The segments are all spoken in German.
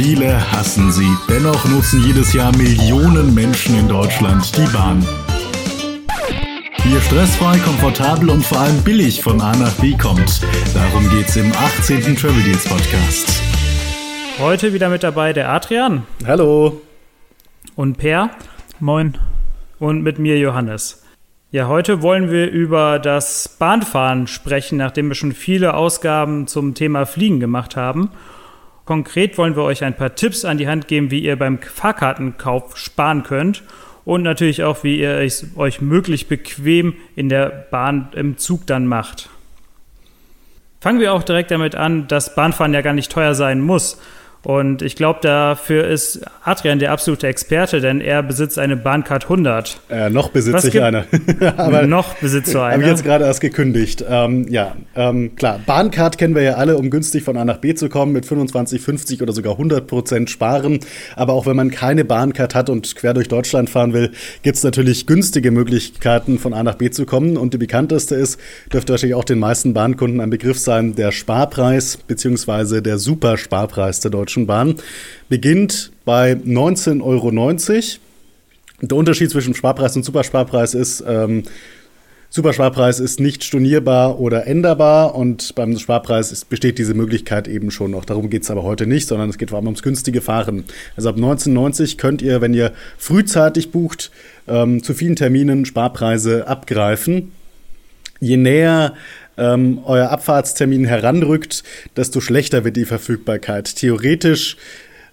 Viele hassen sie. Dennoch nutzen jedes Jahr Millionen Menschen in Deutschland die Bahn. Wie ihr stressfrei, komfortabel und vor allem billig von A nach B kommt. Darum geht's im 18. Travel Deals Podcast. Heute wieder mit dabei der Adrian. Hallo. Und Per. Moin. Und mit mir Johannes. Ja, heute wollen wir über das Bahnfahren sprechen, nachdem wir schon viele Ausgaben zum Thema Fliegen gemacht haben. Konkret wollen wir euch ein paar Tipps an die Hand geben, wie ihr beim Fahrkartenkauf sparen könnt und natürlich auch, wie ihr es euch möglichst bequem in der Bahn im Zug dann macht. Fangen wir auch direkt damit an, dass Bahnfahren ja gar nicht teuer sein muss. Und ich glaube, dafür ist Adrian der absolute Experte, denn er besitzt eine Bahncard 100. Äh, noch besitze ich eine. Aber noch besitzt du eine. Habe ich jetzt gerade erst gekündigt. Ähm, ja, ähm, klar. Bahncard kennen wir ja alle, um günstig von A nach B zu kommen, mit 25, 50 oder sogar 100 Prozent sparen. Aber auch wenn man keine Bahncard hat und quer durch Deutschland fahren will, gibt es natürlich günstige Möglichkeiten, von A nach B zu kommen. Und die bekannteste ist, dürfte wahrscheinlich auch den meisten Bahnkunden ein Begriff sein, der Sparpreis beziehungsweise der Supersparpreis der Deutschen Deutschen Bahn beginnt bei 19,90 Euro. Der Unterschied zwischen Sparpreis und Supersparpreis ist, ähm, Supersparpreis ist nicht stornierbar oder änderbar und beim Sparpreis ist, besteht diese Möglichkeit eben schon noch. Darum geht es aber heute nicht, sondern es geht vor allem ums günstige Fahren. Also ab 1990 könnt ihr, wenn ihr frühzeitig bucht, ähm, zu vielen Terminen Sparpreise abgreifen. Je näher ähm, euer Abfahrtstermin heranrückt, desto schlechter wird die Verfügbarkeit. Theoretisch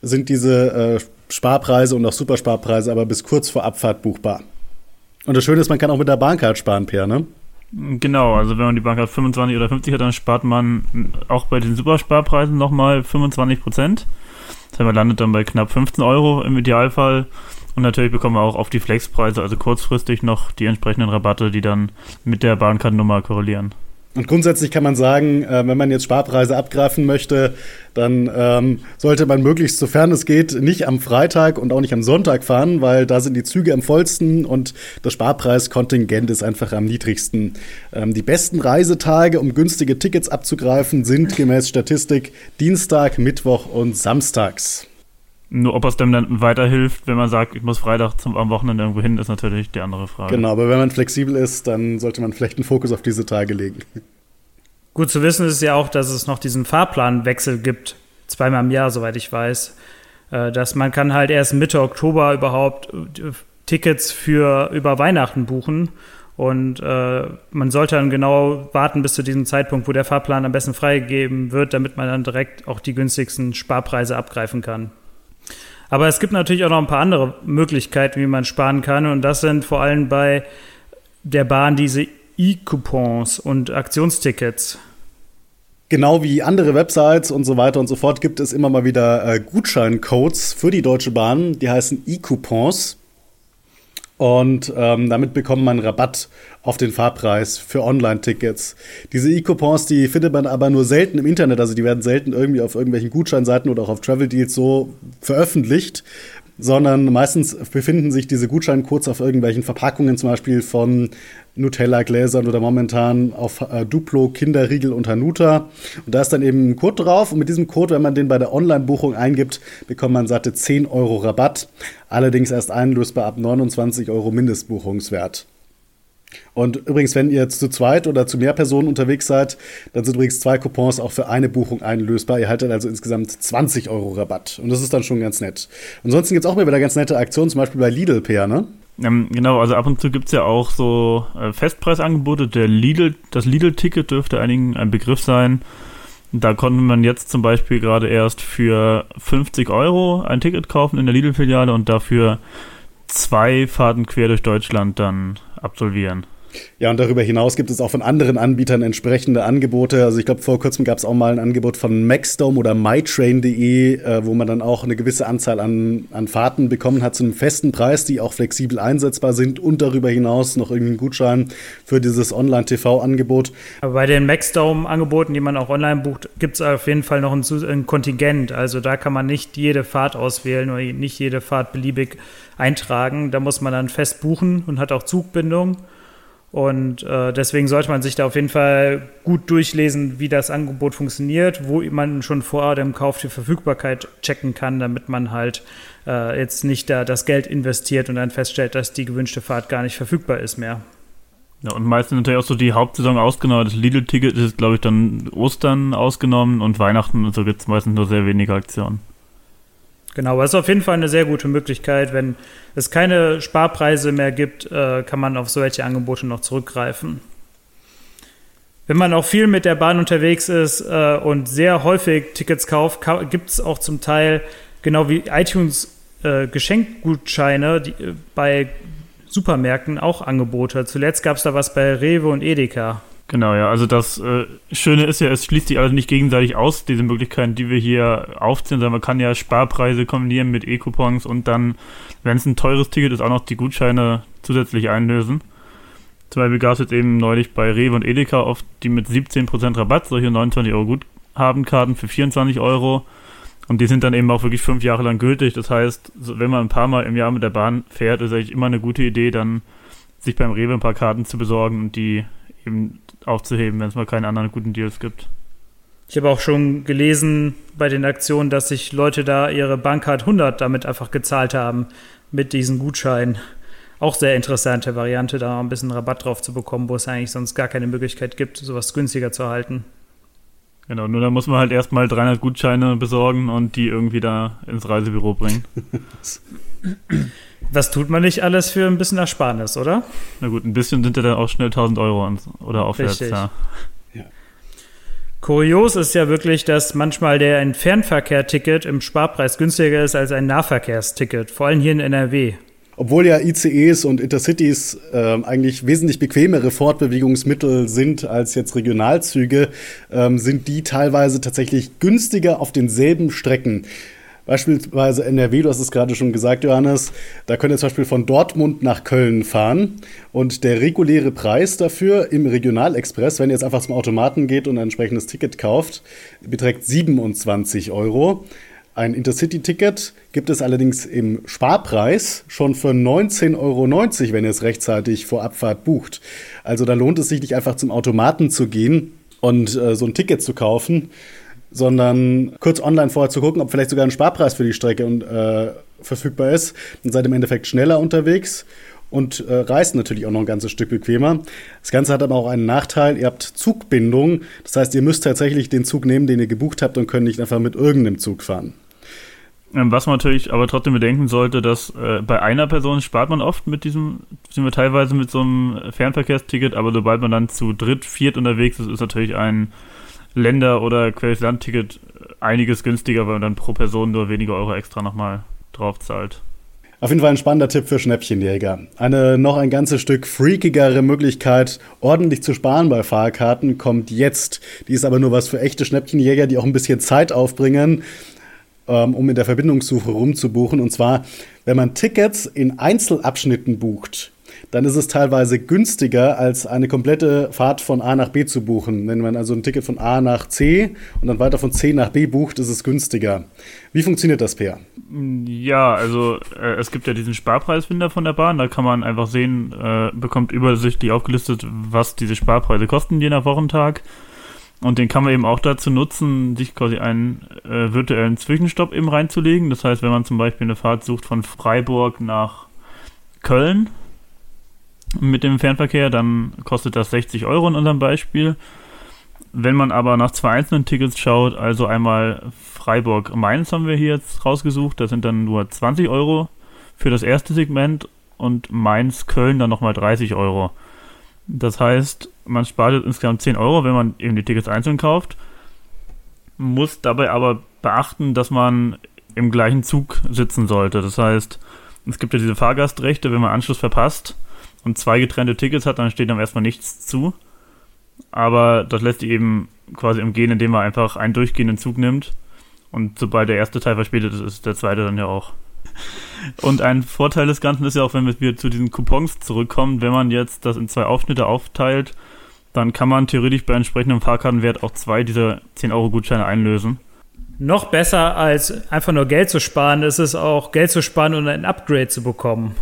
sind diese äh, Sparpreise und auch Supersparpreise aber bis kurz vor Abfahrt buchbar. Und das Schöne ist, man kann auch mit der Bahncard sparen, Per, ne? Genau, also wenn man die Bahncard 25 oder 50 hat, dann spart man auch bei den Supersparpreisen nochmal 25 Prozent. Das heißt, man landet dann bei knapp 15 Euro im Idealfall. Und natürlich bekommen wir auch auf die Flexpreise, also kurzfristig noch die entsprechenden Rabatte, die dann mit der Bahncard-Nummer korrelieren. Und grundsätzlich kann man sagen, äh, wenn man jetzt Sparpreise abgreifen möchte, dann ähm, sollte man möglichst, sofern es geht, nicht am Freitag und auch nicht am Sonntag fahren, weil da sind die Züge am vollsten und das Sparpreiskontingent ist einfach am niedrigsten. Ähm, die besten Reisetage, um günstige Tickets abzugreifen, sind gemäß Statistik Dienstag, Mittwoch und Samstags. Nur ob es dem dann weiterhilft, wenn man sagt, ich muss Freitag zum, am Wochenende irgendwo hin, ist natürlich die andere Frage. Genau, aber wenn man flexibel ist, dann sollte man vielleicht einen Fokus auf diese Tage legen. Gut zu wissen ist ja auch, dass es noch diesen Fahrplanwechsel gibt, zweimal im Jahr, soweit ich weiß. Äh, dass man kann halt erst Mitte Oktober überhaupt äh, Tickets für über Weihnachten buchen. Und äh, man sollte dann genau warten bis zu diesem Zeitpunkt, wo der Fahrplan am besten freigegeben wird, damit man dann direkt auch die günstigsten Sparpreise abgreifen kann. Aber es gibt natürlich auch noch ein paar andere Möglichkeiten, wie man sparen kann. Und das sind vor allem bei der Bahn diese E-Coupons und Aktionstickets. Genau wie andere Websites und so weiter und so fort gibt es immer mal wieder äh, Gutscheincodes für die Deutsche Bahn. Die heißen E-Coupons. Und ähm, damit bekommt man Rabatt auf den Fahrpreis für Online-Tickets. Diese E-Coupons, die findet man aber nur selten im Internet, also die werden selten irgendwie auf irgendwelchen Gutscheinseiten oder auch auf Travel Deals so veröffentlicht, sondern meistens befinden sich diese Gutscheincodes auf irgendwelchen Verpackungen, zum Beispiel von Nutella-Gläsern oder momentan auf äh, Duplo, Kinderriegel und Hanuta. Und da ist dann eben ein Code drauf. Und mit diesem Code, wenn man den bei der Online-Buchung eingibt, bekommt man satte 10 Euro Rabatt. Allerdings erst einlösbar ab 29 Euro Mindestbuchungswert. Und übrigens, wenn ihr zu zweit oder zu mehr Personen unterwegs seid, dann sind übrigens zwei Coupons auch für eine Buchung einlösbar. Ihr haltet also insgesamt 20 Euro Rabatt. Und das ist dann schon ganz nett. Ansonsten gibt es auch mal wieder ganz nette Aktionen, zum Beispiel bei Lidl, Peer, ne? Ähm, genau, also ab und zu gibt es ja auch so äh, Festpreisangebote. Der Lidl, das Lidl-Ticket dürfte einigen ein Begriff sein. Da konnte man jetzt zum Beispiel gerade erst für 50 Euro ein Ticket kaufen in der Lidl-Filiale und dafür zwei Fahrten quer durch Deutschland dann absolvieren. Ja, und darüber hinaus gibt es auch von anderen Anbietern entsprechende Angebote. Also ich glaube, vor kurzem gab es auch mal ein Angebot von Maxdome oder mytrain.de, äh, wo man dann auch eine gewisse Anzahl an, an Fahrten bekommen hat zu einem festen Preis, die auch flexibel einsetzbar sind und darüber hinaus noch irgendeinen Gutschein für dieses Online-TV-Angebot. Aber bei den Maxdome-Angeboten, die man auch online bucht, gibt es auf jeden Fall noch ein, ein Kontingent. Also da kann man nicht jede Fahrt auswählen oder nicht jede Fahrt beliebig eintragen. Da muss man dann fest buchen und hat auch Zugbindung. Und äh, deswegen sollte man sich da auf jeden Fall gut durchlesen, wie das Angebot funktioniert, wo man schon vor dem Kauf die Verfügbarkeit checken kann, damit man halt äh, jetzt nicht da das Geld investiert und dann feststellt, dass die gewünschte Fahrt gar nicht verfügbar ist mehr. Ja, und meistens natürlich auch so die Hauptsaison ausgenommen. Das Lidl-Ticket ist, glaube ich, dann Ostern ausgenommen und Weihnachten und so gibt es meistens nur sehr wenige Aktionen. Genau, aber es ist auf jeden Fall eine sehr gute Möglichkeit. Wenn es keine Sparpreise mehr gibt, äh, kann man auf solche Angebote noch zurückgreifen. Wenn man auch viel mit der Bahn unterwegs ist äh, und sehr häufig Tickets kauft, gibt es auch zum Teil, genau wie iTunes äh, Geschenkgutscheine bei Supermärkten auch Angebote. Zuletzt gab es da was bei Rewe und Edeka. Genau, ja. Also das äh, Schöne ist ja, es schließt sich also nicht gegenseitig aus, diese Möglichkeiten, die wir hier aufziehen, sondern man kann ja Sparpreise kombinieren mit E-Coupons und dann, wenn es ein teures Ticket ist, auch noch die Gutscheine zusätzlich einlösen. Zum Beispiel gab es jetzt eben neulich bei Rewe und Edeka oft die mit 17% Rabatt, solche 29 Euro Guthabenkarten für 24 Euro. Und die sind dann eben auch wirklich fünf Jahre lang gültig. Das heißt, wenn man ein paar Mal im Jahr mit der Bahn fährt, ist eigentlich immer eine gute Idee, dann sich beim Rewe ein paar Karten zu besorgen und die eben aufzuheben, wenn es mal keine anderen guten Deals gibt. Ich habe auch schon gelesen bei den Aktionen, dass sich Leute da ihre Bankcard 100 damit einfach gezahlt haben, mit diesen Gutscheinen. Auch sehr interessante Variante, da ein bisschen Rabatt drauf zu bekommen, wo es eigentlich sonst gar keine Möglichkeit gibt, sowas günstiger zu erhalten. Genau, nur da muss man halt erstmal 300 Gutscheine besorgen und die irgendwie da ins Reisebüro bringen. Das tut man nicht alles für ein bisschen Ersparnis, oder? Na gut, ein bisschen sind ja dann auch schnell 1000 Euro oder aufwärts, Richtig. ja. Kurios ist ja wirklich, dass manchmal der ein Fernverkehrticket im Sparpreis günstiger ist als ein Nahverkehrsticket, vor allem hier in NRW. Obwohl ja ICEs und Intercities äh, eigentlich wesentlich bequemere Fortbewegungsmittel sind als jetzt Regionalzüge, ähm, sind die teilweise tatsächlich günstiger auf denselben Strecken. Beispielsweise NRW, du hast es gerade schon gesagt, Johannes, da könnt ihr zum Beispiel von Dortmund nach Köln fahren und der reguläre Preis dafür im Regionalexpress, wenn ihr jetzt einfach zum Automaten geht und ein entsprechendes Ticket kauft, beträgt 27 Euro. Ein Intercity-Ticket gibt es allerdings im Sparpreis schon für 19,90 Euro, wenn ihr es rechtzeitig vor Abfahrt bucht. Also da lohnt es sich nicht einfach zum Automaten zu gehen und äh, so ein Ticket zu kaufen, sondern kurz online vorher zu gucken, ob vielleicht sogar ein Sparpreis für die Strecke und, äh, verfügbar ist. Dann seid im Endeffekt schneller unterwegs und äh, reist natürlich auch noch ein ganzes Stück bequemer. Das Ganze hat aber auch einen Nachteil, ihr habt Zugbindung. Das heißt, ihr müsst tatsächlich den Zug nehmen, den ihr gebucht habt und könnt nicht einfach mit irgendeinem Zug fahren. Ähm, was man natürlich aber trotzdem bedenken sollte, dass äh, bei einer Person spart man oft mit diesem, sind wir teilweise mit so einem Fernverkehrsticket, aber sobald man dann zu dritt, viert unterwegs ist, ist natürlich ein Länder- oder Querland-Ticket einiges günstiger, weil man dann pro Person nur wenige Euro extra nochmal drauf zahlt. Auf jeden Fall ein spannender Tipp für Schnäppchenjäger. Eine noch ein ganzes Stück freakigere Möglichkeit, ordentlich zu sparen bei Fahrkarten, kommt jetzt. Die ist aber nur was für echte Schnäppchenjäger, die auch ein bisschen Zeit aufbringen, ähm, um in der Verbindungssuche rumzubuchen. Und zwar, wenn man Tickets in Einzelabschnitten bucht, dann ist es teilweise günstiger, als eine komplette Fahrt von A nach B zu buchen. Wenn man also ein Ticket von A nach C und dann weiter von C nach B bucht, ist es günstiger. Wie funktioniert das, Per? Ja, also äh, es gibt ja diesen Sparpreisfinder von der Bahn, da kann man einfach sehen, äh, bekommt übersichtlich aufgelistet, was diese Sparpreise kosten je nach Wochentag. Und den kann man eben auch dazu nutzen, sich quasi einen äh, virtuellen Zwischenstopp eben reinzulegen. Das heißt, wenn man zum Beispiel eine Fahrt sucht von Freiburg nach Köln, mit dem Fernverkehr, dann kostet das 60 Euro in unserem Beispiel. Wenn man aber nach zwei einzelnen Tickets schaut, also einmal Freiburg-Mainz haben wir hier jetzt rausgesucht, das sind dann nur 20 Euro für das erste Segment und Mainz-Köln dann nochmal 30 Euro. Das heißt, man spart insgesamt 10 Euro, wenn man eben die Tickets einzeln kauft, muss dabei aber beachten, dass man im gleichen Zug sitzen sollte. Das heißt, es gibt ja diese Fahrgastrechte, wenn man Anschluss verpasst, und zwei getrennte Tickets hat, dann steht einem erstmal nichts zu. Aber das lässt sich eben quasi umgehen, indem man einfach einen durchgehenden Zug nimmt. Und sobald der erste Teil verspätet ist, ist der zweite dann ja auch. Und ein Vorteil des Ganzen ist ja auch, wenn wir zu diesen Coupons zurückkommen, wenn man jetzt das in zwei Aufschnitte aufteilt, dann kann man theoretisch bei entsprechendem Fahrkartenwert auch zwei dieser 10-Euro-Gutscheine einlösen. Noch besser als einfach nur Geld zu sparen, ist es auch Geld zu sparen und ein Upgrade zu bekommen.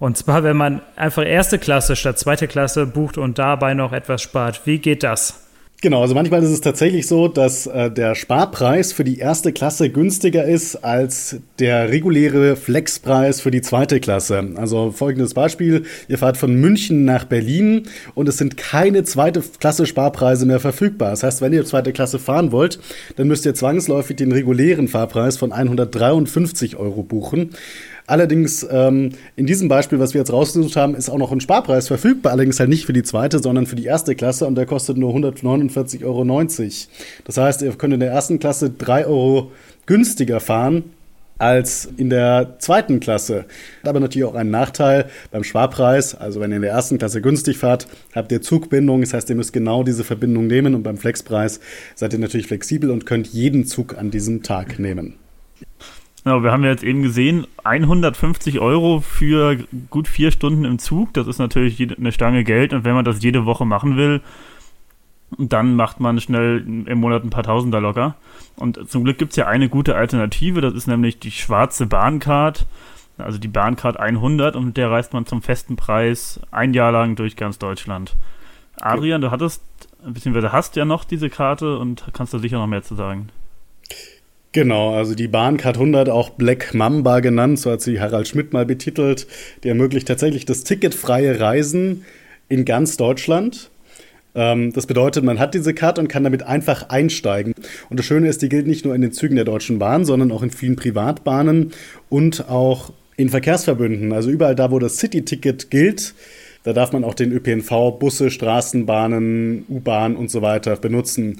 Und zwar, wenn man einfach erste Klasse statt zweite Klasse bucht und dabei noch etwas spart. Wie geht das? Genau, also manchmal ist es tatsächlich so, dass äh, der Sparpreis für die erste Klasse günstiger ist als der reguläre Flexpreis für die zweite Klasse. Also folgendes Beispiel, ihr fahrt von München nach Berlin und es sind keine zweite Klasse Sparpreise mehr verfügbar. Das heißt, wenn ihr zweite Klasse fahren wollt, dann müsst ihr zwangsläufig den regulären Fahrpreis von 153 Euro buchen. Allerdings ähm, in diesem Beispiel, was wir jetzt rausgesucht haben, ist auch noch ein Sparpreis verfügbar, allerdings halt nicht für die zweite, sondern für die erste Klasse und der kostet nur 149,90 Euro. Das heißt, ihr könnt in der ersten Klasse 3 Euro günstiger fahren als in der zweiten Klasse. Aber natürlich auch einen Nachteil beim Sparpreis. Also wenn ihr in der ersten Klasse günstig fahrt, habt ihr Zugbindung. Das heißt, ihr müsst genau diese Verbindung nehmen. Und beim Flexpreis seid ihr natürlich flexibel und könnt jeden Zug an diesem Tag nehmen. Genau, wir haben ja jetzt eben gesehen, 150 Euro für gut vier Stunden im Zug, das ist natürlich eine Stange Geld und wenn man das jede Woche machen will, dann macht man schnell im Monat ein paar Tausender locker. Und zum Glück gibt es ja eine gute Alternative, das ist nämlich die schwarze Bahncard, also die Bahncard 100 und mit der reist man zum festen Preis ein Jahr lang durch ganz Deutschland. Adrian, du hattest, beziehungsweise hast ja noch diese Karte und kannst da sicher noch mehr zu sagen. Genau, also die Bahncard 100, auch Black Mamba genannt, so hat sie Harald Schmidt mal betitelt, die ermöglicht tatsächlich das ticketfreie Reisen in ganz Deutschland. Ähm, das bedeutet, man hat diese Karte und kann damit einfach einsteigen. Und das Schöne ist, die gilt nicht nur in den Zügen der Deutschen Bahn, sondern auch in vielen Privatbahnen und auch in Verkehrsverbünden. Also überall da, wo das City-Ticket gilt, da darf man auch den ÖPNV, Busse, Straßenbahnen, U-Bahn und so weiter benutzen.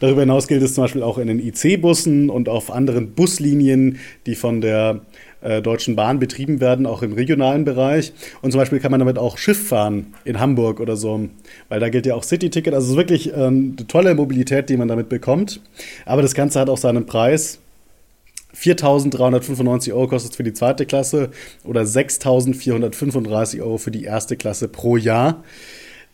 Darüber hinaus gilt es zum Beispiel auch in den IC-Bussen und auf anderen Buslinien, die von der äh, Deutschen Bahn betrieben werden, auch im regionalen Bereich. Und zum Beispiel kann man damit auch Schiff fahren in Hamburg oder so, weil da gilt ja auch City-Ticket. Also es ist wirklich ähm, eine tolle Mobilität, die man damit bekommt. Aber das Ganze hat auch seinen Preis. 4.395 Euro kostet es für die zweite Klasse oder 6.435 Euro für die erste Klasse pro Jahr.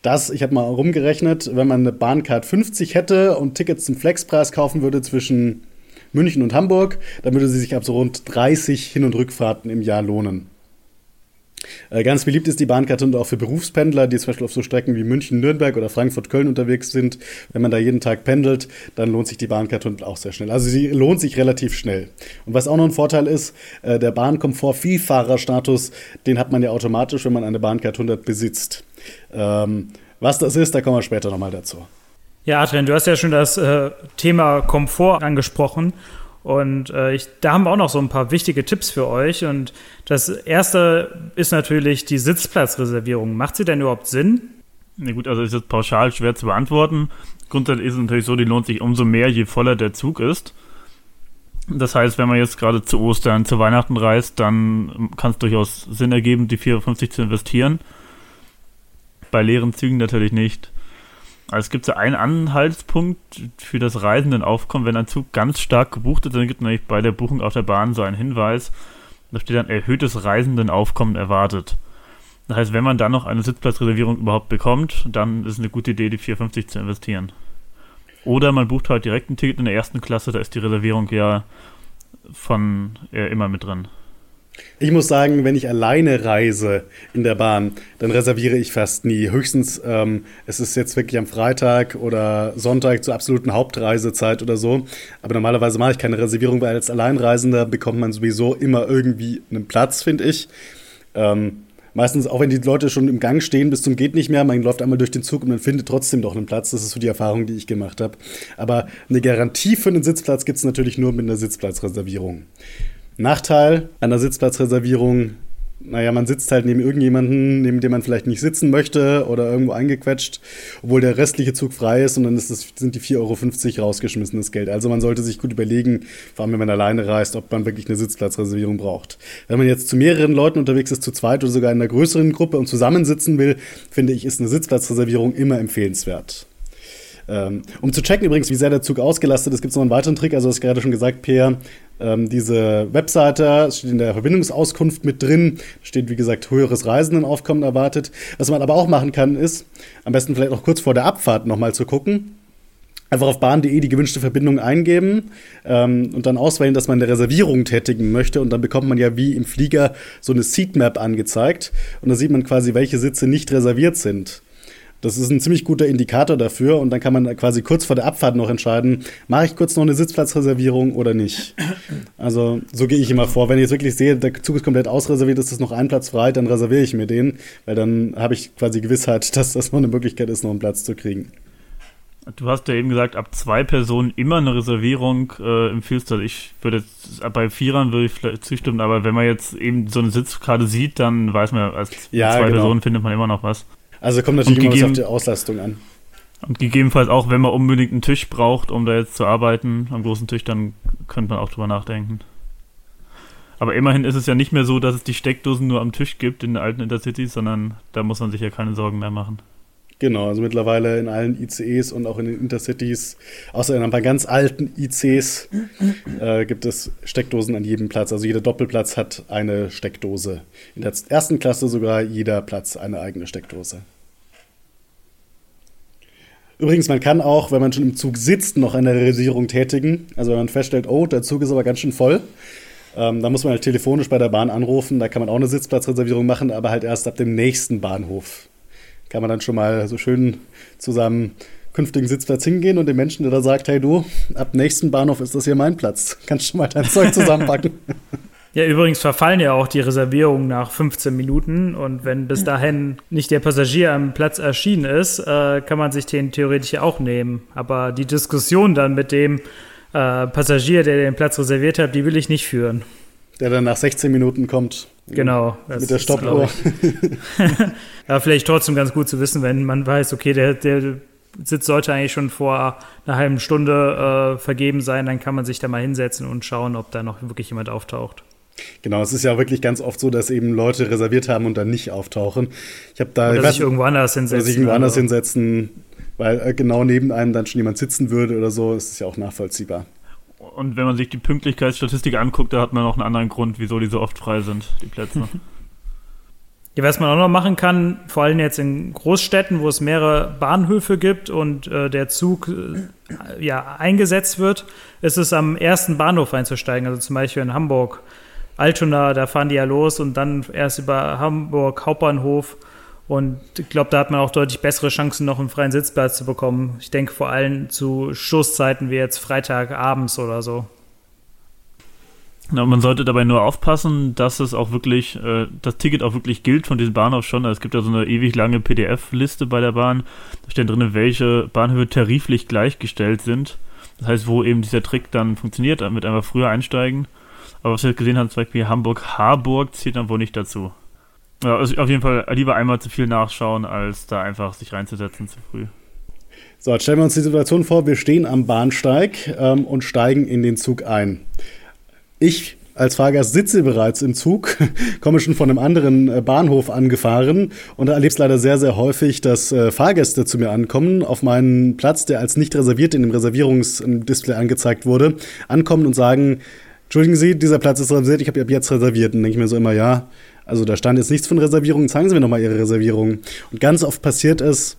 Das, ich habe mal rumgerechnet, wenn man eine Bahncard 50 hätte und Tickets zum Flexpreis kaufen würde zwischen München und Hamburg, dann würde sie sich ab so rund 30 Hin- und Rückfahrten im Jahr lohnen. Äh, ganz beliebt ist die Bahnkarte und auch für Berufspendler, die zum Beispiel auf so Strecken wie München, Nürnberg oder Frankfurt-Köln unterwegs sind. Wenn man da jeden Tag pendelt, dann lohnt sich die Bahnkarte auch sehr schnell. Also sie lohnt sich relativ schnell. Und was auch noch ein Vorteil ist, äh, der Bahnkomfort-Vielfahrerstatus, den hat man ja automatisch, wenn man eine Bahncard 100 besitzt. Ähm, was das ist, da kommen wir später nochmal dazu. Ja, Adrian, du hast ja schon das äh, Thema Komfort angesprochen. Und äh, ich, da haben wir auch noch so ein paar wichtige Tipps für euch. Und das erste ist natürlich die Sitzplatzreservierung. Macht sie denn überhaupt Sinn? Na gut, also ist jetzt pauschal schwer zu beantworten. Grundsätzlich ist es natürlich so, die lohnt sich umso mehr, je voller der Zug ist. Das heißt, wenn man jetzt gerade zu Ostern, zu Weihnachten reist, dann kann es durchaus Sinn ergeben, die 4,50 zu investieren. Bei leeren Zügen natürlich nicht. Also es gibt so einen Anhaltspunkt für das Reisendenaufkommen, wenn ein Zug ganz stark gebucht ist, dann gibt es nämlich bei der Buchung auf der Bahn so einen Hinweis, da steht dann erhöhtes Reisendenaufkommen erwartet. Das heißt, wenn man dann noch eine Sitzplatzreservierung überhaupt bekommt, dann ist es eine gute Idee, die 4,50 zu investieren. Oder man bucht halt direkt ein Ticket in der ersten Klasse, da ist die Reservierung ja von äh, immer mit drin. Ich muss sagen, wenn ich alleine reise in der Bahn, dann reserviere ich fast nie. Höchstens, ähm, es ist jetzt wirklich am Freitag oder Sonntag zur absoluten Hauptreisezeit oder so. Aber normalerweise mache ich keine Reservierung, weil als Alleinreisender bekommt man sowieso immer irgendwie einen Platz, finde ich. Ähm, meistens, auch wenn die Leute schon im Gang stehen bis zum geht nicht mehr, man läuft einmal durch den Zug und man findet trotzdem doch einen Platz. Das ist so die Erfahrung, die ich gemacht habe. Aber eine Garantie für einen Sitzplatz gibt es natürlich nur mit einer Sitzplatzreservierung. Nachteil der Sitzplatzreservierung, naja, man sitzt halt neben irgendjemanden, neben dem man vielleicht nicht sitzen möchte oder irgendwo eingequetscht, obwohl der restliche Zug frei ist und dann ist das, sind die 4,50 Euro rausgeschmissenes Geld. Also man sollte sich gut überlegen, vor allem wenn man alleine reist, ob man wirklich eine Sitzplatzreservierung braucht. Wenn man jetzt zu mehreren Leuten unterwegs ist, zu zweit oder sogar in einer größeren Gruppe und zusammensitzen will, finde ich, ist eine Sitzplatzreservierung immer empfehlenswert. Ähm, um zu checken übrigens, wie sehr der Zug ausgelastet ist, gibt es noch einen weiteren Trick. Also, du hast gerade schon gesagt, Peer, ähm, diese Webseite steht in der Verbindungsauskunft mit drin. Steht, wie gesagt, höheres Reisendenaufkommen erwartet. Was man aber auch machen kann, ist, am besten vielleicht auch kurz vor der Abfahrt nochmal zu gucken. einfach auf bahn.de die gewünschte Verbindung eingeben ähm, und dann auswählen, dass man eine Reservierung tätigen möchte. Und dann bekommt man ja wie im Flieger so eine Seatmap angezeigt. Und da sieht man quasi, welche Sitze nicht reserviert sind. Das ist ein ziemlich guter Indikator dafür und dann kann man quasi kurz vor der Abfahrt noch entscheiden, mache ich kurz noch eine Sitzplatzreservierung oder nicht. Also so gehe ich immer vor. Wenn ich jetzt wirklich sehe, der Zug ist komplett ausreserviert, ist noch ein Platz frei, dann reserviere ich mir den, weil dann habe ich quasi Gewissheit, dass das noch eine Möglichkeit ist, noch einen Platz zu kriegen. Du hast ja eben gesagt, ab zwei Personen immer eine Reservierung äh, empfiehlst. Also ich würde jetzt, bei Vierern würde ich vielleicht zustimmen, aber wenn man jetzt eben so eine Sitzkarte sieht, dann weiß man, als ja, zwei genau. Personen findet man immer noch was. Also kommt natürlich immer auf die Auslastung an. Und gegebenenfalls auch, wenn man unbedingt einen Tisch braucht, um da jetzt zu arbeiten, am großen Tisch, dann könnte man auch drüber nachdenken. Aber immerhin ist es ja nicht mehr so, dass es die Steckdosen nur am Tisch gibt in den alten Intercities, sondern da muss man sich ja keine Sorgen mehr machen. Genau, also mittlerweile in allen ICEs und auch in den Intercities, außer in ein paar ganz alten ICs, äh, gibt es Steckdosen an jedem Platz. Also jeder Doppelplatz hat eine Steckdose. In der ersten Klasse sogar jeder Platz eine eigene Steckdose. Übrigens, man kann auch, wenn man schon im Zug sitzt, noch eine Reservierung tätigen. Also wenn man feststellt, oh, der Zug ist aber ganz schön voll. Ähm, da muss man halt telefonisch bei der Bahn anrufen. Da kann man auch eine Sitzplatzreservierung machen, aber halt erst ab dem nächsten Bahnhof kann man dann schon mal so schön zu seinem künftigen Sitzplatz hingehen und dem Menschen, der da sagt, hey du, ab nächsten Bahnhof ist das hier mein Platz. Kannst schon mal dein Zeug zusammenpacken. Ja, übrigens verfallen ja auch die Reservierungen nach 15 Minuten und wenn bis dahin nicht der Passagier am Platz erschienen ist, äh, kann man sich den theoretisch auch nehmen. Aber die Diskussion dann mit dem äh, Passagier, der den Platz reserviert hat, die will ich nicht führen. Der dann nach 16 Minuten kommt. Genau. Mit der Stoppuhr. ja, vielleicht trotzdem ganz gut zu wissen, wenn man weiß, okay, der, der Sitz sollte eigentlich schon vor einer halben Stunde äh, vergeben sein, dann kann man sich da mal hinsetzen und schauen, ob da noch wirklich jemand auftaucht. Genau, es ist ja wirklich ganz oft so, dass eben Leute reserviert haben und dann nicht auftauchen. Ich habe da oder weiß, sich irgendwo anders hinsetzen. Oder sich irgendwo anders hinsetzen, weil äh, genau neben einem dann schon jemand sitzen würde oder so, ist es ja auch nachvollziehbar. Und wenn man sich die Pünktlichkeitsstatistik anguckt, da hat man noch einen anderen Grund, wieso die so oft frei sind, die Plätze. Ja, was man auch noch machen kann, vor allem jetzt in Großstädten, wo es mehrere Bahnhöfe gibt und äh, der Zug äh, ja, eingesetzt wird, ist es am ersten Bahnhof einzusteigen. Also zum Beispiel in Hamburg, Altona, da fahren die ja los und dann erst über Hamburg Hauptbahnhof und ich glaube, da hat man auch deutlich bessere Chancen, noch einen freien Sitzplatz zu bekommen. Ich denke vor allem zu Stoßzeiten wie jetzt Freitagabends oder so. Ja, man sollte dabei nur aufpassen, dass es auch wirklich, äh, das Ticket auch wirklich gilt von diesem Bahnhof schon. Also es gibt ja so eine ewig lange PDF-Liste bei der Bahn. Da stehen drin, welche Bahnhöfe tariflich gleichgestellt sind. Das heißt, wo eben dieser Trick dann funktioniert, damit einfach früher einsteigen. Aber was wir gesehen haben, zum Beispiel Hamburg-Harburg zählt dann wohl nicht dazu. Ja, also auf jeden Fall lieber einmal zu viel nachschauen, als da einfach sich reinzusetzen zu früh. So, jetzt stellen wir uns die Situation vor, wir stehen am Bahnsteig ähm, und steigen in den Zug ein. Ich als Fahrgast sitze bereits im Zug, komme schon von einem anderen äh, Bahnhof angefahren und erlebe es leider sehr, sehr häufig, dass äh, Fahrgäste zu mir ankommen, auf meinen Platz, der als nicht reserviert in dem Reservierungsdisplay angezeigt wurde, ankommen und sagen, Entschuldigen Sie, dieser Platz ist reserviert, ich habe ab jetzt reserviert. Und denke ich mir so immer, ja, also da stand jetzt nichts von Reservierung, zeigen Sie mir nochmal Ihre Reservierung. Und ganz oft passiert es,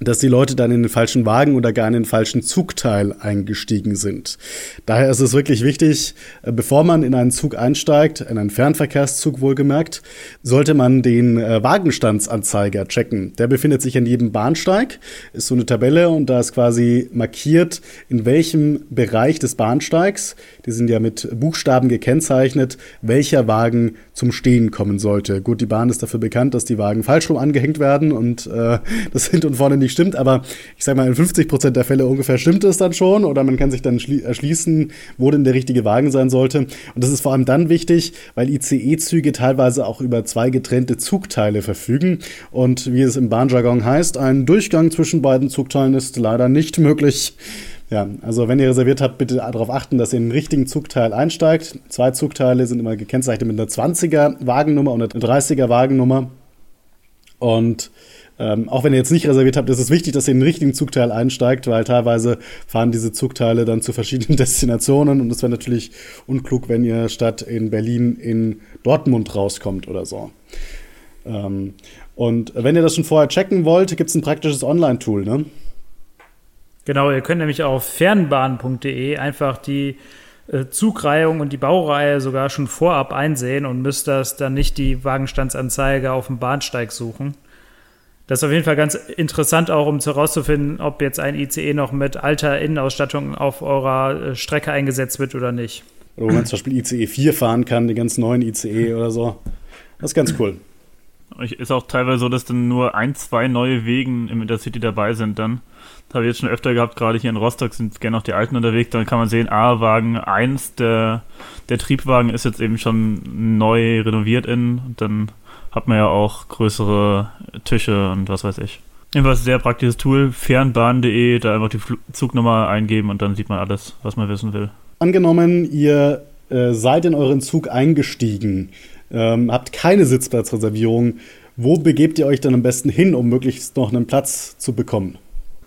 dass die Leute dann in den falschen Wagen oder gar in den falschen Zugteil eingestiegen sind. Daher ist es wirklich wichtig, äh, bevor man in einen Zug einsteigt, in einen Fernverkehrszug wohlgemerkt, sollte man den äh, Wagenstandsanzeiger checken. Der befindet sich an jedem Bahnsteig, ist so eine Tabelle und da ist quasi markiert, in welchem Bereich des Bahnsteigs, die sind ja mit Buchstaben gekennzeichnet, welcher Wagen zum Stehen kommen sollte. Gut, die Bahn ist dafür bekannt, dass die Wagen falsch rum angehängt werden und äh, das hinten und vorne nicht stimmt, aber ich sag mal, in 50 Prozent der Fälle ungefähr stimmt es dann schon oder man kann sich dann erschließen, wo denn der richtige Wagen sein sollte. Und das ist vor allem dann wichtig, weil ICE-Züge teilweise auch über zwei getrennte Zugteile verfügen und wie es im Bahnjargon heißt, ein Durchgang zwischen beiden Zugteilen ist leider nicht möglich. Ja, also wenn ihr reserviert habt, bitte darauf achten, dass ihr in den richtigen Zugteil einsteigt. Zwei Zugteile sind immer gekennzeichnet mit einer 20er Wagennummer und einer 30er Wagennummer. Und ähm, auch wenn ihr jetzt nicht reserviert habt, ist es wichtig, dass ihr in den richtigen Zugteil einsteigt, weil teilweise fahren diese Zugteile dann zu verschiedenen Destinationen und es wäre natürlich unklug, wenn ihr statt in Berlin in Dortmund rauskommt oder so. Ähm, und wenn ihr das schon vorher checken wollt, gibt es ein praktisches Online-Tool. Ne? Genau, ihr könnt nämlich auf fernbahn.de einfach die äh, Zugreihung und die Baureihe sogar schon vorab einsehen und müsst das dann nicht die Wagenstandsanzeige auf dem Bahnsteig suchen. Das ist auf jeden Fall ganz interessant auch, um herauszufinden, ob jetzt ein ICE noch mit alter Innenausstattung auf eurer äh, Strecke eingesetzt wird oder nicht. Oder wo man zum Beispiel ICE 4 fahren kann, die ganz neuen ICE oder so. Das ist ganz cool. Ist auch teilweise so, dass dann nur ein, zwei neue Wegen im Intercity dabei sind dann. Das habe ich jetzt schon öfter gehabt, gerade hier in Rostock sind gerne noch die alten unterwegs. Dann kann man sehen, A-Wagen 1, der, der Triebwagen ist jetzt eben schon neu renoviert in. Und dann hat man ja auch größere Tische und was weiß ich. Jedenfalls sehr praktisches Tool, fernbahn.de, da einfach die Zugnummer eingeben und dann sieht man alles, was man wissen will. Angenommen, ihr äh, seid in euren Zug eingestiegen, ähm, habt keine Sitzplatzreservierung. Wo begebt ihr euch dann am besten hin, um möglichst noch einen Platz zu bekommen?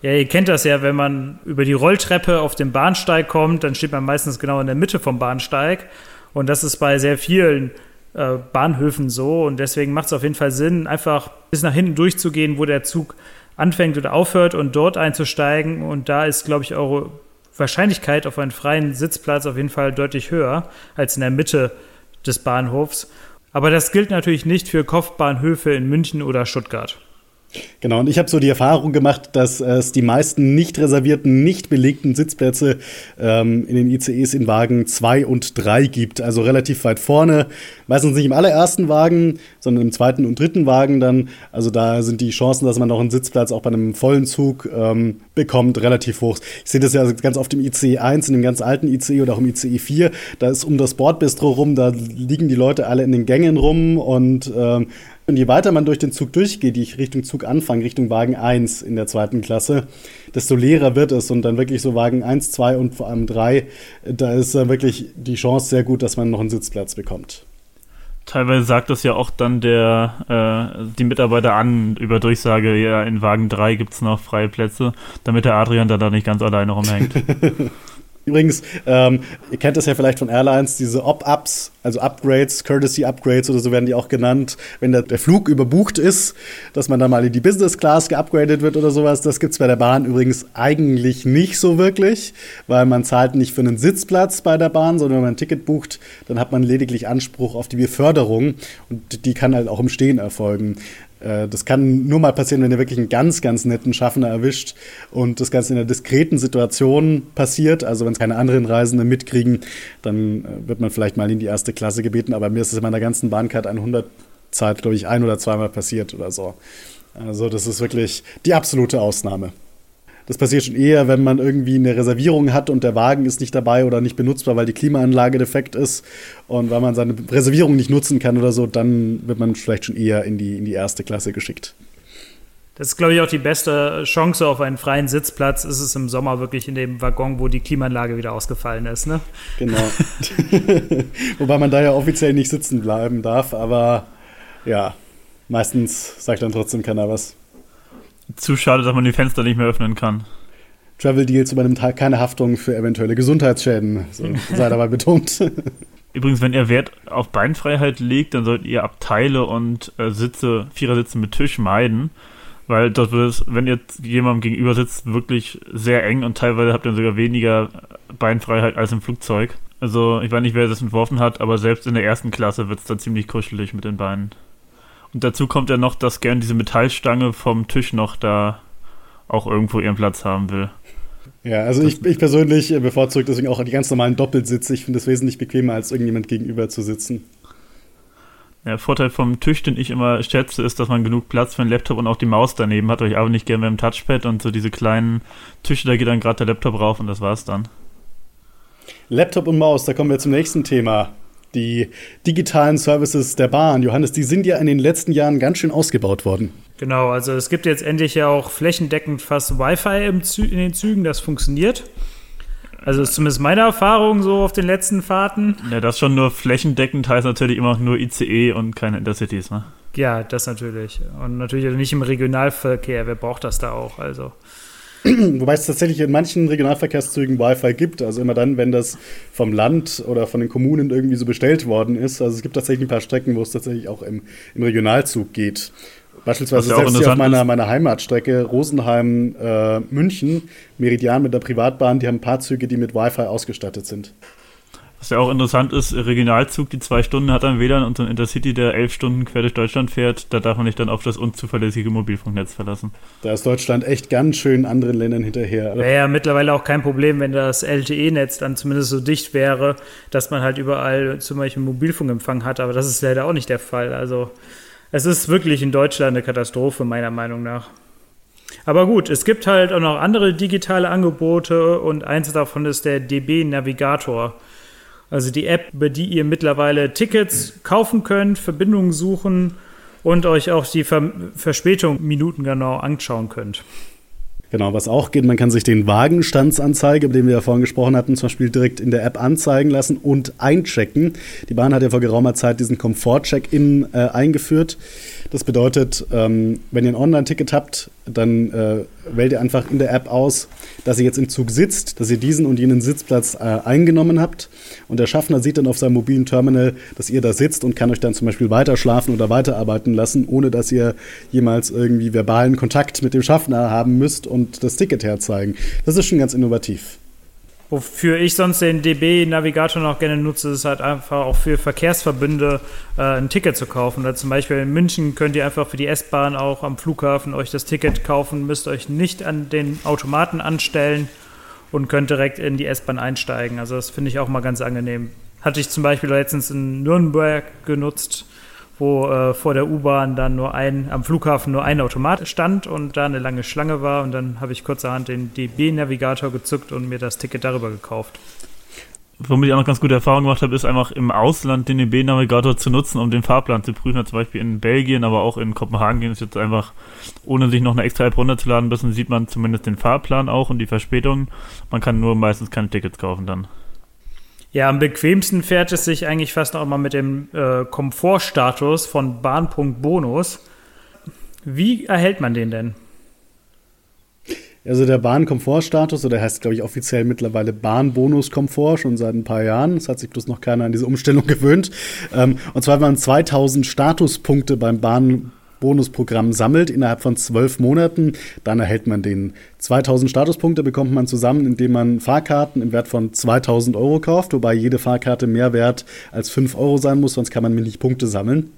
Ja, ihr kennt das ja, wenn man über die Rolltreppe auf den Bahnsteig kommt, dann steht man meistens genau in der Mitte vom Bahnsteig. Und das ist bei sehr vielen äh, Bahnhöfen so. Und deswegen macht es auf jeden Fall Sinn, einfach bis nach hinten durchzugehen, wo der Zug anfängt oder aufhört und dort einzusteigen. Und da ist, glaube ich, eure Wahrscheinlichkeit auf einen freien Sitzplatz auf jeden Fall deutlich höher als in der Mitte des Bahnhofs. Aber das gilt natürlich nicht für Kopfbahnhöfe in München oder Stuttgart. Genau, und ich habe so die Erfahrung gemacht, dass es die meisten nicht reservierten, nicht belegten Sitzplätze ähm, in den ICEs in Wagen 2 und 3 gibt. Also relativ weit vorne. Meistens nicht im allerersten Wagen, sondern im zweiten und dritten Wagen dann. Also da sind die Chancen, dass man noch einen Sitzplatz auch bei einem vollen Zug ähm, bekommt, relativ hoch. Ich sehe das ja ganz oft im ICE 1, in dem ganz alten ICE oder auch im ICE 4. Da ist um das Bordbistro rum, da liegen die Leute alle in den Gängen rum und ähm, und je weiter man durch den Zug durchgeht, die Richtung Zug anfangen, Richtung Wagen 1 in der zweiten Klasse, desto leerer wird es. Und dann wirklich so Wagen 1, 2 und vor allem 3, da ist dann wirklich die Chance sehr gut, dass man noch einen Sitzplatz bekommt. Teilweise sagt das ja auch dann der, äh, die Mitarbeiter an über Durchsage, ja, in Wagen 3 gibt es noch freie Plätze, damit der Adrian da, da nicht ganz alleine rumhängt. Übrigens, ähm, ihr kennt das ja vielleicht von Airlines, diese Op-Ups, also Upgrades, Courtesy-Upgrades oder so werden die auch genannt, wenn der, der, Flug überbucht ist, dass man dann mal in die Business Class geupgradet wird oder sowas. Das gibt es bei der Bahn übrigens eigentlich nicht so wirklich, weil man zahlt nicht für einen Sitzplatz bei der Bahn, sondern wenn man ein Ticket bucht, dann hat man lediglich Anspruch auf die Beförderung und die kann halt auch im Stehen erfolgen. Äh, das kann nur mal passieren, wenn ihr wirklich einen ganz, ganz netten Schaffner erwischt und das Ganze in einer diskreten Situation passiert. Also wenn es keine anderen Reisenden mitkriegen, dann äh, wird man vielleicht mal in die erste Klasse gebeten. Aber mir ist es in meiner ganzen Bahncard 100 Zeit, glaube ich, ein oder zweimal passiert oder so. Also das ist wirklich die absolute Ausnahme. Das passiert schon eher, wenn man irgendwie eine Reservierung hat und der Wagen ist nicht dabei oder nicht benutzbar, weil die Klimaanlage defekt ist und weil man seine Reservierung nicht nutzen kann oder so, dann wird man vielleicht schon eher in die, in die erste Klasse geschickt. Das ist, glaube ich, auch die beste Chance auf einen freien Sitzplatz. Ist es im Sommer wirklich in dem Waggon, wo die Klimaanlage wieder ausgefallen ist, ne? Genau. Wobei man da ja offiziell nicht sitzen bleiben darf, aber ja, meistens sagt dann trotzdem keiner was. Zu schade, dass man die Fenster nicht mehr öffnen kann. Travel Deals übernimmt keine Haftung für eventuelle Gesundheitsschäden, so sei dabei betont. Übrigens, wenn ihr Wert auf Beinfreiheit legt, dann solltet ihr Abteile und äh, Sitze, Vierersitze mit Tisch meiden, weil dort wird es, wenn ihr jemandem gegenüber sitzt, wirklich sehr eng und teilweise habt ihr sogar weniger Beinfreiheit als im Flugzeug. Also, ich weiß nicht, wer das entworfen hat, aber selbst in der ersten Klasse wird es dann ziemlich kuschelig mit den Beinen. Und dazu kommt ja noch, dass gern diese Metallstange vom Tisch noch da auch irgendwo ihren Platz haben will. Ja, also ich, ich persönlich bevorzuge deswegen auch die ganz normalen Doppelsitze. Ich finde es wesentlich bequemer, als irgendjemand gegenüber zu sitzen. Der Vorteil vom Tisch, den ich immer schätze, ist, dass man genug Platz für einen Laptop und auch die Maus daneben hat. Aber ich arbeite nicht gerne mit dem Touchpad und so diese kleinen Tische, da geht dann gerade der Laptop rauf und das war's dann. Laptop und Maus, da kommen wir zum nächsten Thema die digitalen Services der Bahn. Johannes, die sind ja in den letzten Jahren ganz schön ausgebaut worden. Genau, also es gibt jetzt endlich ja auch flächendeckend fast Wi-Fi in den Zügen, das funktioniert. Also ist zumindest meine Erfahrung so auf den letzten Fahrten. Ja, das schon nur flächendeckend heißt natürlich immer nur ICE und keine Intercities, ne? Ja, das natürlich. Und natürlich nicht im Regionalverkehr. Wer braucht das da auch? Also. Wobei es tatsächlich in manchen Regionalverkehrszügen Wi-Fi gibt. Also immer dann, wenn das vom Land oder von den Kommunen irgendwie so bestellt worden ist. Also es gibt tatsächlich ein paar Strecken, wo es tatsächlich auch im, im Regionalzug geht. Beispielsweise selbst hier auf meiner, meiner Heimatstrecke Rosenheim-München, äh, Meridian mit der Privatbahn, die haben ein paar Züge, die mit Wi-Fi ausgestattet sind. Was ja auch interessant ist, Regionalzug, die zwei Stunden hat dann WLAN und so ein Intercity, der elf Stunden quer durch Deutschland fährt, da darf man nicht dann auf das unzuverlässige Mobilfunknetz verlassen. Da ist Deutschland echt ganz schön anderen Ländern hinterher. Wäre ja mittlerweile auch kein Problem, wenn das LTE-Netz dann zumindest so dicht wäre, dass man halt überall zum Beispiel Mobilfunkempfang hat, aber das ist leider auch nicht der Fall. Also es ist wirklich in Deutschland eine Katastrophe, meiner Meinung nach. Aber gut, es gibt halt auch noch andere digitale Angebote und eins davon ist der DB Navigator. Also die App, über die ihr mittlerweile Tickets kaufen könnt, Verbindungen suchen und euch auch die Ver Verspätung minutengenau anschauen könnt. Genau, was auch geht, man kann sich den Wagenstandsanzeige, über den wir ja vorhin gesprochen hatten, zum Beispiel direkt in der App anzeigen lassen und einchecken. Die Bahn hat ja vor geraumer Zeit diesen Komfort-Check-In äh, eingeführt. Das bedeutet, ähm, wenn ihr ein Online-Ticket habt, dann äh, wählt ihr einfach in der App aus, dass ihr jetzt im Zug sitzt, dass ihr diesen und jenen Sitzplatz äh, eingenommen habt. Und der Schaffner sieht dann auf seinem mobilen Terminal, dass ihr da sitzt und kann euch dann zum Beispiel weiter schlafen oder weiterarbeiten lassen, ohne dass ihr jemals irgendwie verbalen Kontakt mit dem Schaffner haben müsst und das Ticket herzeigen. Das ist schon ganz innovativ. Wofür ich sonst den DB-Navigator noch gerne nutze, ist halt einfach auch für Verkehrsverbünde äh, ein Ticket zu kaufen. Oder zum Beispiel in München könnt ihr einfach für die S-Bahn auch am Flughafen euch das Ticket kaufen, müsst euch nicht an den Automaten anstellen und könnt direkt in die S-Bahn einsteigen. Also das finde ich auch mal ganz angenehm. Hatte ich zum Beispiel letztens in Nürnberg genutzt wo äh, vor der U-Bahn dann nur ein, am Flughafen nur ein Automat stand und da eine lange Schlange war. Und dann habe ich kurzerhand den DB-Navigator gezückt und mir das Ticket darüber gekauft. Womit ich auch noch ganz gute Erfahrungen gemacht habe, ist einfach im Ausland den DB-Navigator zu nutzen, um den Fahrplan zu prüfen. Zum Beispiel in Belgien, aber auch in Kopenhagen ist jetzt einfach, ohne sich noch eine extra App runterzuladen müssen, sieht man zumindest den Fahrplan auch und die Verspätungen. Man kann nur meistens keine Tickets kaufen dann. Ja, am bequemsten fährt es sich eigentlich fast noch mal mit dem äh, Komfortstatus von Bahnpunkt-Bonus. Wie erhält man den denn? Also der Bahnkomfortstatus, oder heißt, glaube ich, offiziell mittlerweile Bahnbonus-Komfort, schon seit ein paar Jahren. Es hat sich bloß noch keiner an diese Umstellung gewöhnt. Ähm, und zwar, man 2000 Statuspunkte beim Bahn Bonusprogramm sammelt innerhalb von zwölf Monaten. Dann erhält man den 2000 Statuspunkte, bekommt man zusammen, indem man Fahrkarten im Wert von 2000 Euro kauft, wobei jede Fahrkarte mehr wert als 5 Euro sein muss, sonst kann man nämlich Punkte sammeln.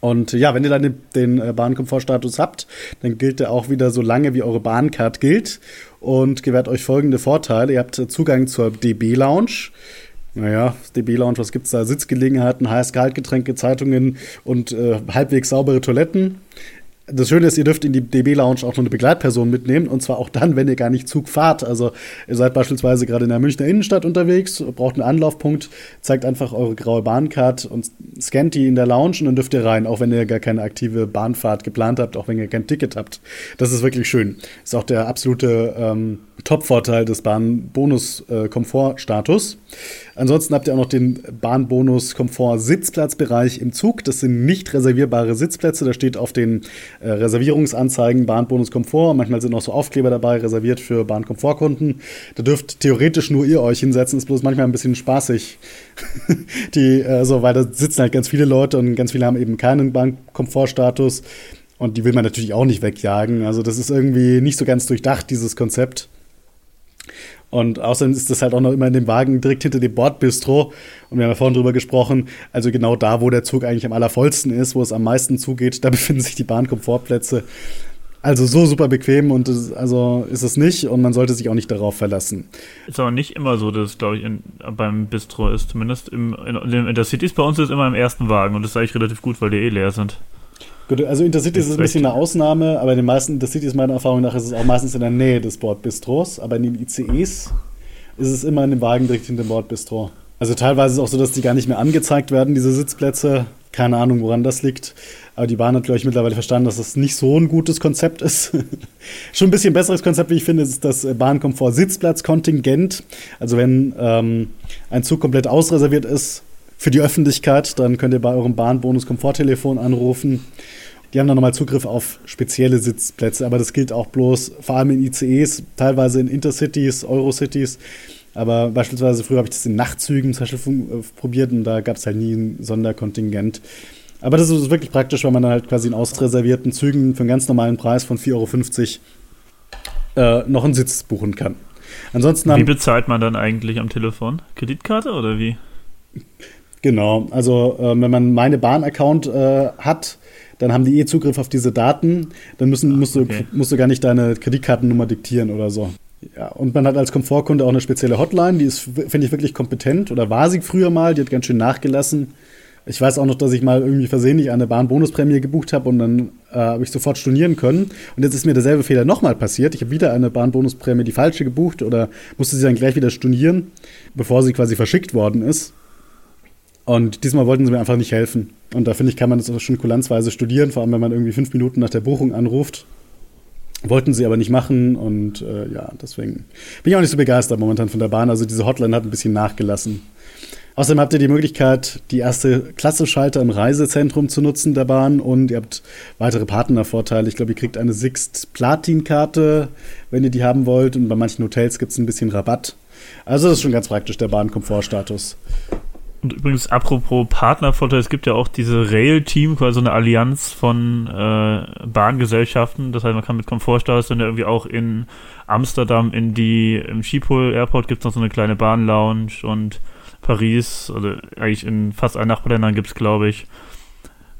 Und ja, wenn ihr dann den äh, Bahnkomfortstatus habt, dann gilt der auch wieder so lange, wie eure Bahncard gilt und gewährt euch folgende Vorteile. Ihr habt Zugang zur DB Lounge. Naja, DB Lounge, was gibt's da? Sitzgelegenheiten, heiß Kaltgetränke, Zeitungen und äh, halbwegs saubere Toiletten das Schöne ist, ihr dürft in die DB Lounge auch noch eine Begleitperson mitnehmen und zwar auch dann, wenn ihr gar nicht Zug fahrt. Also ihr seid beispielsweise gerade in der Münchner Innenstadt unterwegs, braucht einen Anlaufpunkt, zeigt einfach eure graue Bahncard und scannt die in der Lounge und dann dürft ihr rein, auch wenn ihr gar keine aktive Bahnfahrt geplant habt, auch wenn ihr kein Ticket habt. Das ist wirklich schön. Ist auch der absolute ähm, Top-Vorteil des Bahn-Bonus-Komfort-Status. Ansonsten habt ihr auch noch den Bahn-Bonus-Komfort-Sitzplatzbereich im Zug. Das sind nicht reservierbare Sitzplätze. Da steht auf den äh, Reservierungsanzeigen Bahn-Bonus-Komfort. Manchmal sind auch so Aufkleber dabei, reserviert für Bahn-Komfort-Kunden. Da dürft theoretisch nur ihr euch hinsetzen. Ist bloß manchmal ein bisschen spaßig. die, äh, weil da sitzen halt ganz viele Leute und ganz viele haben eben keinen Bahn-Komfort-Status. Und die will man natürlich auch nicht wegjagen. Also das ist irgendwie nicht so ganz durchdacht, dieses Konzept. Und außerdem ist das halt auch noch immer in dem Wagen direkt hinter dem Bordbistro. Und wir haben ja vorhin drüber gesprochen, also genau da, wo der Zug eigentlich am allervollsten ist, wo es am meisten zugeht, da befinden sich die Bahnkomfortplätze. Also so super bequem und das, also ist es nicht und man sollte sich auch nicht darauf verlassen. Ist aber nicht immer so, dass es, glaube ich, in, beim Bistro ist. Zumindest im, in, in der Cities bei uns ist immer im ersten Wagen und das ist eigentlich relativ gut, weil die eh leer sind. Gut, also Intercity ist, ist ein bisschen eine Ausnahme, aber in den meisten Intercities meiner Erfahrung nach ist es auch meistens in der Nähe des Bordbistros, aber in den ICEs ist es immer in dem Wagen direkt hinter dem Bordbistro. Also teilweise ist es auch so, dass die gar nicht mehr angezeigt werden, diese Sitzplätze. Keine Ahnung, woran das liegt. Aber die Bahn hat, glaube ich, mittlerweile verstanden, dass das nicht so ein gutes Konzept ist. Schon ein bisschen besseres Konzept, wie ich finde, ist das Bahnkomfort-Sitzplatzkontingent. Also wenn ähm, ein Zug komplett ausreserviert ist für die Öffentlichkeit, dann könnt ihr bei eurem Bahnbonus-Komforttelefon anrufen die haben dann nochmal Zugriff auf spezielle Sitzplätze, aber das gilt auch bloß vor allem in ICEs, teilweise in Intercities, Eurocities. Aber beispielsweise früher habe ich das in Nachtzügen zum Beispiel äh, probiert und da gab es halt nie ein Sonderkontingent. Aber das ist wirklich praktisch, weil man dann halt quasi in ausreservierten Zügen für einen ganz normalen Preis von 4,50 Euro äh, noch einen Sitz buchen kann. Ansonsten wie bezahlt man dann eigentlich am Telefon? Kreditkarte oder wie? Genau, also äh, wenn man meine Bahn-Account äh, hat, dann haben die eh Zugriff auf diese Daten. Dann müssen, musst, du, okay. musst du gar nicht deine Kreditkartennummer diktieren oder so. Ja, und man hat als Komfortkunde auch eine spezielle Hotline, die ist, finde ich, wirklich kompetent. Oder war sie früher mal, die hat ganz schön nachgelassen. Ich weiß auch noch, dass ich mal irgendwie versehentlich eine Bahnbonusprämie gebucht habe und dann äh, habe ich sofort stornieren können. Und jetzt ist mir derselbe Fehler nochmal passiert. Ich habe wieder eine Bahnbonusprämie, die falsche gebucht oder musste sie dann gleich wieder stornieren, bevor sie quasi verschickt worden ist. Und diesmal wollten sie mir einfach nicht helfen. Und da finde ich, kann man das auch schon kulanzweise studieren, vor allem wenn man irgendwie fünf Minuten nach der Buchung anruft. Wollten sie aber nicht machen und äh, ja, deswegen bin ich auch nicht so begeistert momentan von der Bahn. Also diese Hotline hat ein bisschen nachgelassen. Außerdem habt ihr die Möglichkeit, die erste Klasse-Schalter im Reisezentrum zu nutzen der Bahn und ihr habt weitere Partnervorteile. Ich glaube, ihr kriegt eine Sixt Platin-Karte, wenn ihr die haben wollt. Und bei manchen Hotels gibt es ein bisschen Rabatt. Also das ist schon ganz praktisch, der Bahnkomfortstatus. Und übrigens, apropos Partnervorteil, es gibt ja auch diese Rail-Team, quasi so eine Allianz von äh, Bahngesellschaften. Das heißt, man kann mit Komfortstatus dann ja irgendwie auch in Amsterdam in die, im Schiphol Airport gibt es noch so eine kleine Bahnlounge und Paris, also eigentlich in fast allen Nachbarländern gibt es, glaube ich,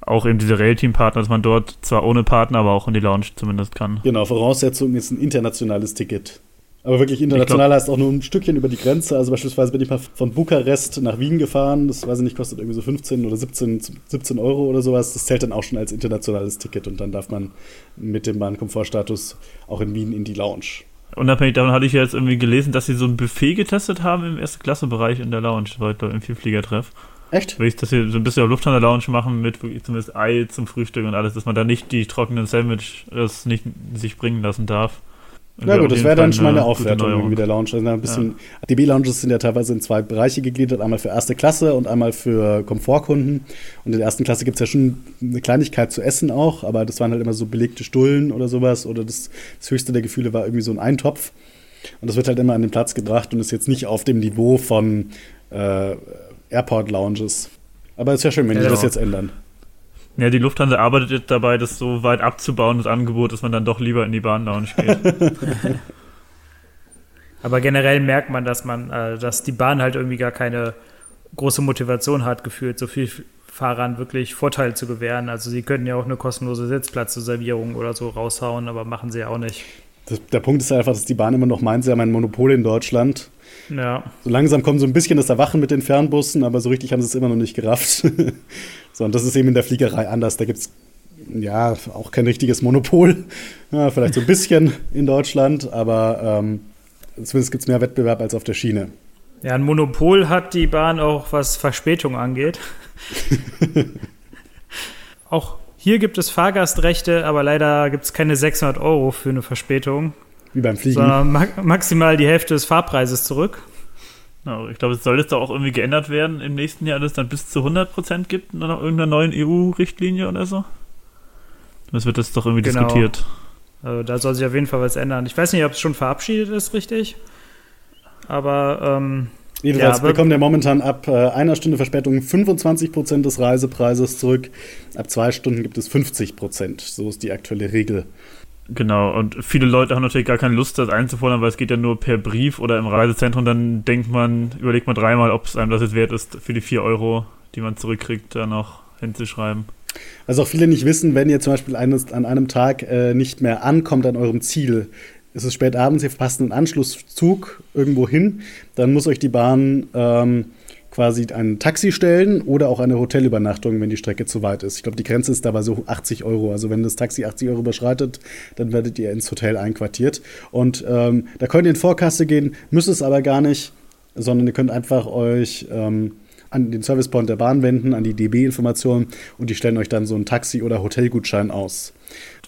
auch eben diese Rail-Team-Partner, dass man dort zwar ohne Partner, aber auch in die Lounge zumindest kann. Genau, Voraussetzung ist ein internationales Ticket. Aber wirklich international glaub, heißt auch nur ein Stückchen über die Grenze. Also beispielsweise bin ich mal von Bukarest nach Wien gefahren. Das weiß ich nicht, kostet irgendwie so 15 oder 17, 17 Euro oder sowas. Das zählt dann auch schon als internationales Ticket und dann darf man mit dem Bahnkomfortstatus auch in Wien in die Lounge. Unabhängig davon hatte ich ja jetzt irgendwie gelesen, dass sie so ein Buffet getestet haben im ersten Klasse-Bereich in der Lounge. Heute im Vielfliegertreff. Echt? Will ich, dass sie so ein bisschen auf Lufthansa-Lounge machen mit zumindest Ei zum Frühstück und alles, dass man da nicht die trockenen Sandwiches nicht sich bringen lassen darf. Na gut, das wäre dann schon mal eine Aufwertung irgendwie der Lounge. Also ein bisschen, ja. DB-Lounges sind ja teilweise in zwei Bereiche gegliedert, einmal für erste Klasse und einmal für Komfortkunden. Und in der ersten Klasse gibt es ja schon eine Kleinigkeit zu essen auch, aber das waren halt immer so belegte Stullen oder sowas. Oder das, das höchste der Gefühle war irgendwie so ein Eintopf. Und das wird halt immer an den Platz gebracht und ist jetzt nicht auf dem Niveau von äh, Airport-Lounges. Aber es ist ja schön, wenn ja, die das jetzt ändern. Ja, die Lufthansa arbeitet jetzt dabei, das so weit abzubauen, das Angebot, dass man dann doch lieber in die Bahnlounge geht. Aber generell merkt man, dass man, äh, dass die Bahn halt irgendwie gar keine große Motivation hat, gefühlt, so viel Fahrern wirklich Vorteil zu gewähren. Also sie könnten ja auch eine kostenlose Sitzplatzreservierung oder so raushauen, aber machen sie ja auch nicht. Das, der Punkt ist einfach, dass die Bahn immer noch meint, sie haben ein Monopol in Deutschland. Ja. So langsam kommt so ein bisschen das Erwachen mit den Fernbussen, aber so richtig haben sie es immer noch nicht gerafft. So, und das ist eben in der Fliegerei anders. Da gibt es ja auch kein richtiges Monopol. Ja, vielleicht so ein bisschen in Deutschland, aber ähm, zumindest gibt es mehr Wettbewerb als auf der Schiene. Ja, ein Monopol hat die Bahn auch, was Verspätung angeht. auch hier gibt es Fahrgastrechte, aber leider gibt es keine 600 Euro für eine Verspätung. Wie beim Fliegen. Sondern ma maximal die Hälfte des Fahrpreises zurück. Ich glaube, es soll jetzt auch irgendwie geändert werden im nächsten Jahr, dass es dann bis zu 100% gibt nach irgendeiner neuen EU-Richtlinie oder so. Das wird jetzt doch irgendwie genau. diskutiert. Also da soll sich auf jeden Fall was ändern. Ich weiß nicht, ob es schon verabschiedet ist, richtig. Aber ähm, Jedenfalls ja, bekommt er momentan ab äh, einer Stunde Verspätung 25% des Reisepreises zurück. Ab zwei Stunden gibt es 50%. So ist die aktuelle Regel. Genau, und viele Leute haben natürlich gar keine Lust, das einzufordern, weil es geht ja nur per Brief oder im Reisezentrum. Dann denkt man, überlegt man dreimal, ob es einem das jetzt wert ist, für die 4 Euro, die man zurückkriegt, da noch hinzuschreiben. Was auch viele nicht wissen, wenn ihr zum Beispiel eines, an einem Tag äh, nicht mehr ankommt an eurem Ziel, es ist spät abends, ihr verpasst einen Anschlusszug irgendwo hin, dann muss euch die Bahn ähm, quasi ein Taxi stellen oder auch eine Hotelübernachtung, wenn die Strecke zu weit ist. Ich glaube, die Grenze ist dabei so 80 Euro. Also wenn das Taxi 80 Euro überschreitet, dann werdet ihr ins Hotel einquartiert. Und ähm, da könnt ihr in Vorkasse gehen, müsst es aber gar nicht, sondern ihr könnt einfach euch ähm, an den Servicepoint der Bahn wenden, an die DB-Informationen und die stellen euch dann so einen Taxi- oder Hotelgutschein aus.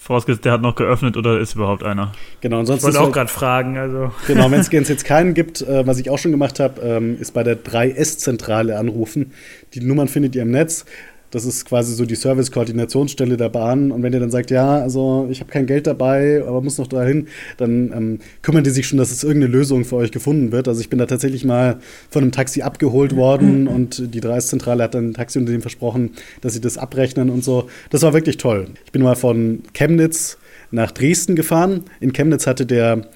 Vorausgesetzt, der hat noch geöffnet oder ist überhaupt einer? Genau, ansonsten. Ich wollte auch halt, gerade fragen. Also. Genau, wenn es jetzt keinen gibt, äh, was ich auch schon gemacht habe, ähm, ist bei der 3S-Zentrale anrufen. Die Nummern findet ihr im Netz. Das ist quasi so die Service-Koordinationsstelle der Bahn. Und wenn ihr dann sagt, ja, also ich habe kein Geld dabei, aber muss noch dahin, dann ähm, kümmern die sich schon, dass es irgendeine Lösung für euch gefunden wird. Also ich bin da tatsächlich mal von einem Taxi abgeholt worden und die Dreiszentrale hat dann ein Taxiunternehmen versprochen, dass sie das abrechnen und so. Das war wirklich toll. Ich bin mal von Chemnitz nach Dresden gefahren. In Chemnitz hatte der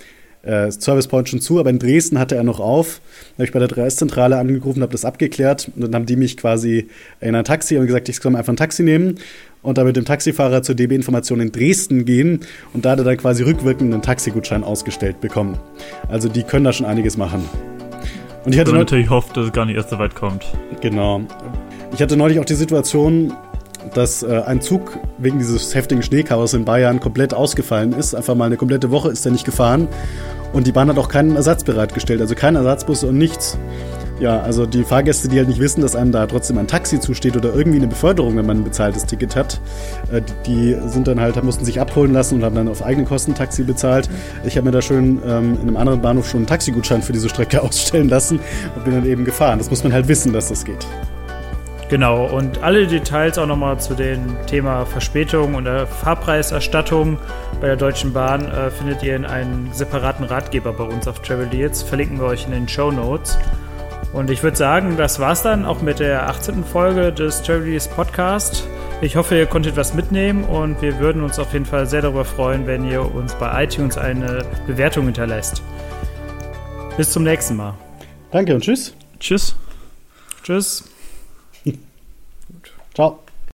äh, Service Point schon zu, aber in Dresden hatte er noch auf. Da habe ich bei der Dreiszentrale angerufen, habe das abgeklärt und dann haben die mich quasi in ein Taxi und gesagt, ich soll einfach ein Taxi nehmen und dann mit dem Taxifahrer zur DB Information in Dresden gehen und da hat er dann quasi rückwirkend einen Taxigutschein ausgestellt bekommen. Also die können da schon einiges machen. Und ich hatte also natürlich hofft, dass es gar nicht erst so weit kommt. Genau. Ich hatte neulich auch die Situation, dass äh, ein Zug wegen dieses heftigen Schneechaos in Bayern komplett ausgefallen ist. Einfach mal eine komplette Woche ist er nicht gefahren. Und die Bahn hat auch keinen Ersatz bereitgestellt, also kein Ersatzbus und nichts. Ja, also die Fahrgäste, die halt nicht wissen, dass einem da trotzdem ein Taxi zusteht oder irgendwie eine Beförderung, wenn man ein bezahltes Ticket hat, äh, die sind dann halt, mussten sich abholen lassen und haben dann auf eigene Kosten Taxi bezahlt. Ich habe mir da schön ähm, in einem anderen Bahnhof schon einen Taxigutschein für diese Strecke ausstellen lassen und bin dann eben gefahren. Das muss man halt wissen, dass das geht. Genau, und alle Details auch nochmal zu dem Thema Verspätung und der Fahrpreiserstattung bei der Deutschen Bahn äh, findet ihr in einem separaten Ratgeber bei uns auf Travel Deals. Verlinken wir euch in den Show Notes. Und ich würde sagen, das war's dann auch mit der 18. Folge des Travel Deals Podcast. Ich hoffe, ihr konntet was mitnehmen und wir würden uns auf jeden Fall sehr darüber freuen, wenn ihr uns bei iTunes eine Bewertung hinterlässt. Bis zum nächsten Mal. Danke und tschüss. Tschüss. Tschüss. Ciao.